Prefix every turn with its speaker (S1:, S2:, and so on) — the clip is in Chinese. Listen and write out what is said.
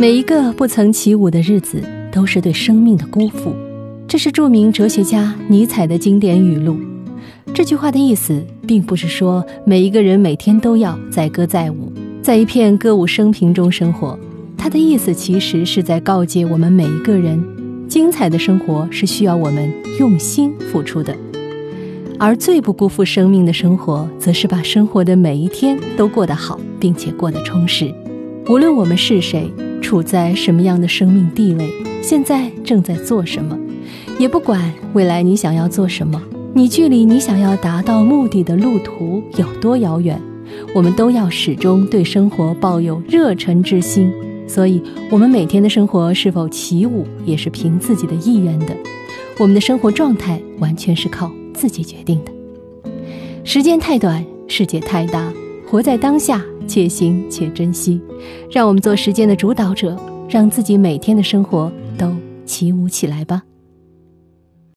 S1: 每一个不曾起舞的日子，都是对生命的辜负。这是著名哲学家尼采的经典语录。这句话的意思，并不是说每一个人每天都要载歌载舞，在一片歌舞升平中生活。它的意思其实是在告诫我们每一个人，精彩的生活是需要我们用心付出的。而最不辜负生命的生活，则是把生活的每一天都过得好，并且过得充实。无论我们是谁，处在什么样的生命地位，现在正在做什么，也不管未来你想要做什么，你距离你想要达到目的的路途有多遥远，我们都要始终对生活抱有热忱之心。所以，我们每天的生活是否起舞，也是凭自己的意愿的。我们的生活状态完全是靠。自己决定的。时间太短，世界太大，活在当下，且行且珍惜。让我们做时间的主导者，让自己每天的生活都起舞起来吧。